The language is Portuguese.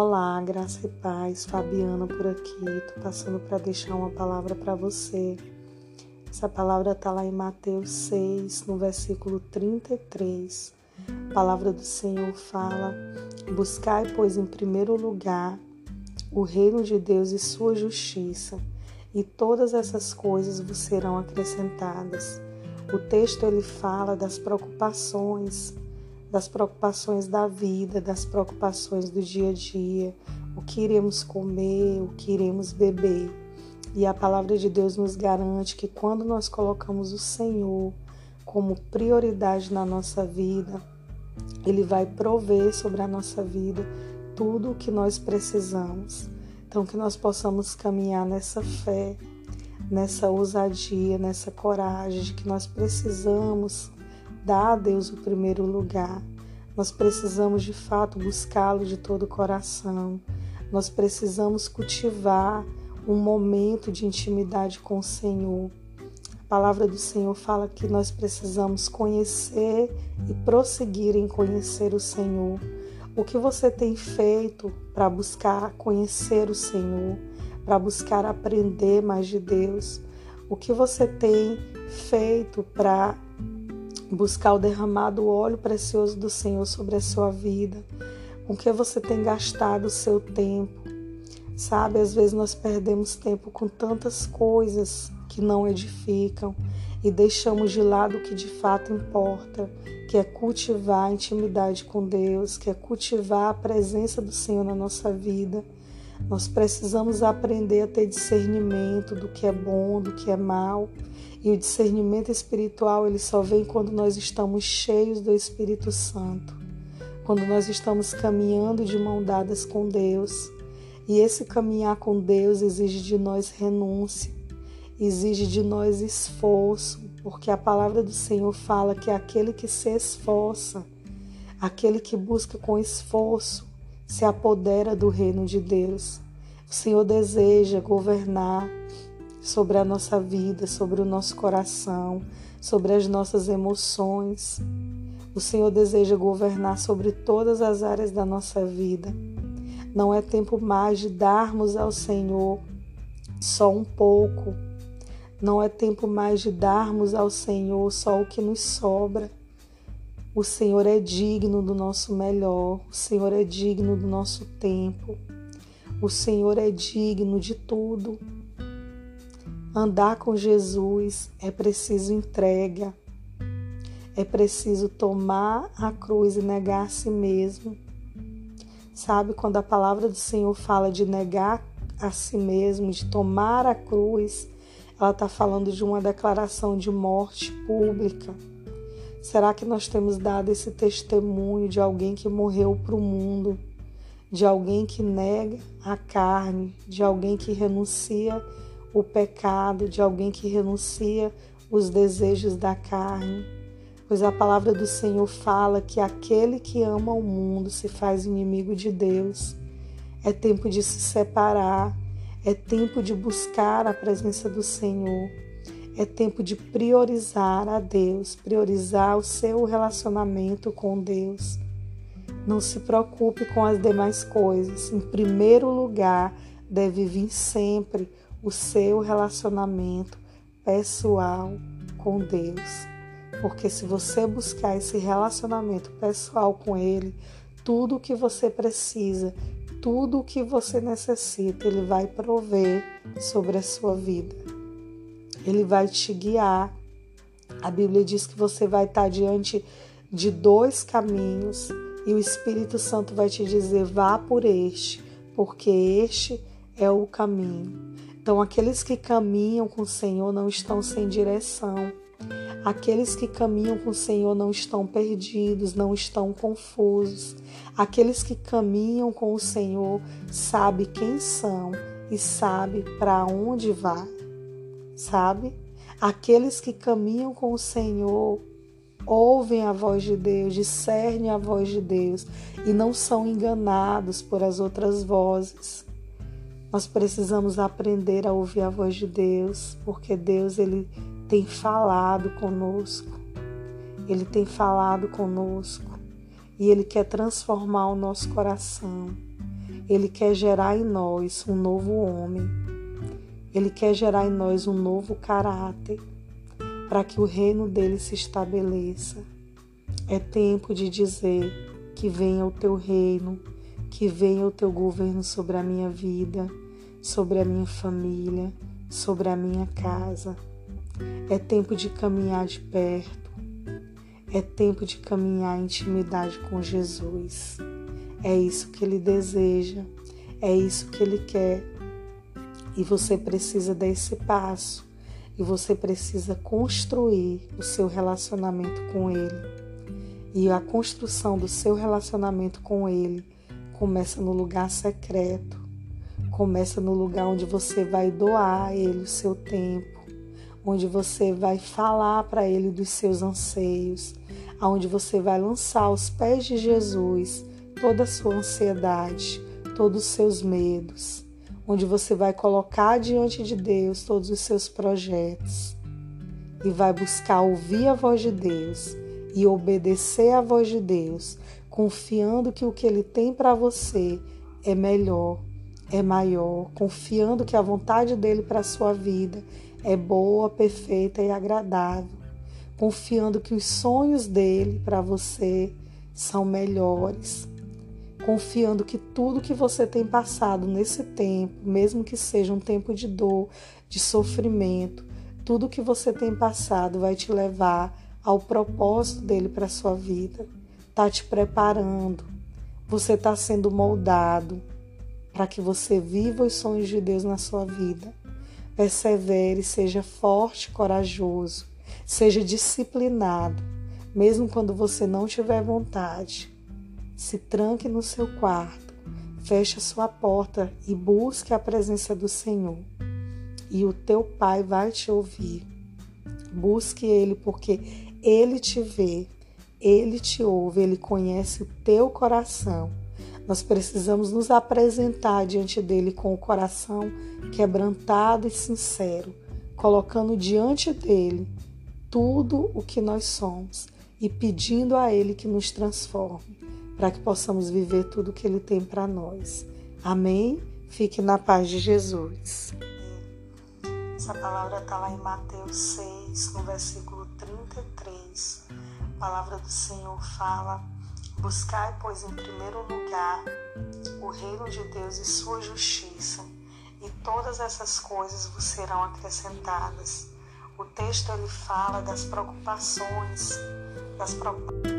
Olá, graça e paz, Fabiana por aqui. Tô passando para deixar uma palavra para você. Essa palavra está lá em Mateus 6, no versículo 33. A palavra do Senhor fala: Buscai, pois, em primeiro lugar o reino de Deus e sua justiça, e todas essas coisas vos serão acrescentadas. O texto ele fala das preocupações, das preocupações da vida, das preocupações do dia a dia, o que iremos comer, o que iremos beber. E a palavra de Deus nos garante que quando nós colocamos o Senhor como prioridade na nossa vida, Ele vai prover sobre a nossa vida tudo o que nós precisamos. Então, que nós possamos caminhar nessa fé, nessa ousadia, nessa coragem de que nós precisamos dar a Deus o primeiro lugar. Nós precisamos de fato buscá-lo de todo o coração. Nós precisamos cultivar um momento de intimidade com o Senhor. A palavra do Senhor fala que nós precisamos conhecer e prosseguir em conhecer o Senhor. O que você tem feito para buscar conhecer o Senhor? para buscar aprender mais de Deus? O que você tem feito para buscar o derramado óleo precioso do Senhor sobre a sua vida? Com que você tem gastado o seu tempo? Sabe, às vezes nós perdemos tempo com tantas coisas que não edificam e deixamos de lado o que de fato importa, que é cultivar a intimidade com Deus, que é cultivar a presença do Senhor na nossa vida. Nós precisamos aprender a ter discernimento do que é bom, do que é mal. E o discernimento espiritual, ele só vem quando nós estamos cheios do Espírito Santo. Quando nós estamos caminhando de mão dadas com Deus. E esse caminhar com Deus exige de nós renúncia, exige de nós esforço, porque a palavra do Senhor fala que aquele que se esforça, aquele que busca com esforço, se apodera do reino de Deus. O Senhor deseja governar sobre a nossa vida, sobre o nosso coração, sobre as nossas emoções. O Senhor deseja governar sobre todas as áreas da nossa vida. Não é tempo mais de darmos ao Senhor só um pouco. Não é tempo mais de darmos ao Senhor só o que nos sobra. O Senhor é digno do nosso melhor, o Senhor é digno do nosso tempo, o Senhor é digno de tudo. Andar com Jesus é preciso entrega, é preciso tomar a cruz e negar a si mesmo. Sabe, quando a palavra do Senhor fala de negar a si mesmo, de tomar a cruz, ela está falando de uma declaração de morte pública. Será que nós temos dado esse testemunho de alguém que morreu para o mundo, de alguém que nega a carne, de alguém que renuncia o pecado, de alguém que renuncia os desejos da carne? Pois a palavra do Senhor fala que aquele que ama o mundo se faz inimigo de Deus. É tempo de se separar, é tempo de buscar a presença do Senhor. É tempo de priorizar a Deus, priorizar o seu relacionamento com Deus. Não se preocupe com as demais coisas. Em primeiro lugar, deve vir sempre o seu relacionamento pessoal com Deus. Porque se você buscar esse relacionamento pessoal com Ele, tudo o que você precisa, tudo o que você necessita, Ele vai prover sobre a sua vida. Ele vai te guiar. A Bíblia diz que você vai estar diante de dois caminhos e o Espírito Santo vai te dizer: vá por este, porque este é o caminho. Então, aqueles que caminham com o Senhor não estão sem direção. Aqueles que caminham com o Senhor não estão perdidos, não estão confusos. Aqueles que caminham com o Senhor sabem quem são e sabem para onde vai sabe? Aqueles que caminham com o Senhor ouvem a voz de Deus, discernem a voz de Deus e não são enganados por as outras vozes. Nós precisamos aprender a ouvir a voz de Deus, porque Deus ele tem falado conosco. Ele tem falado conosco e ele quer transformar o nosso coração. Ele quer gerar em nós um novo homem. Ele quer gerar em nós um novo caráter para que o reino dele se estabeleça. É tempo de dizer que venha o teu reino, que venha o teu governo sobre a minha vida, sobre a minha família, sobre a minha casa. É tempo de caminhar de perto. É tempo de caminhar em intimidade com Jesus. É isso que ele deseja, é isso que ele quer. E você precisa dar esse passo. E você precisa construir o seu relacionamento com ele. E a construção do seu relacionamento com ele começa no lugar secreto. Começa no lugar onde você vai doar a ele o seu tempo, onde você vai falar para ele dos seus anseios, aonde você vai lançar aos pés de Jesus toda a sua ansiedade, todos os seus medos, onde você vai colocar diante de Deus todos os seus projetos e vai buscar ouvir a voz de Deus e obedecer à voz de Deus, confiando que o que ele tem para você é melhor, é maior, confiando que a vontade dele para a sua vida é boa, perfeita e agradável, confiando que os sonhos dele para você são melhores, confiando que tudo que você tem passado nesse tempo, mesmo que seja um tempo de dor, de sofrimento, tudo que você tem passado vai te levar ao propósito dele para sua vida, está te preparando, você está sendo moldado para que você viva os sonhos de Deus na sua vida. Persevere, seja forte, corajoso, seja disciplinado, mesmo quando você não tiver vontade. Se tranque no seu quarto, feche a sua porta e busque a presença do Senhor. E o teu Pai vai te ouvir. Busque Ele, porque Ele te vê, Ele te ouve, Ele conhece o teu coração. Nós precisamos nos apresentar diante dele com o coração quebrantado e sincero, colocando diante dele tudo o que nós somos e pedindo a ele que nos transforme, para que possamos viver tudo o que ele tem para nós. Amém? Fique na paz de Jesus. Essa palavra está lá em Mateus 6, no versículo 33. Palavra do Senhor fala Buscai, pois, em primeiro lugar o reino de Deus e sua justiça, e todas essas coisas vos serão acrescentadas. O texto ele fala das preocupações, das preocupações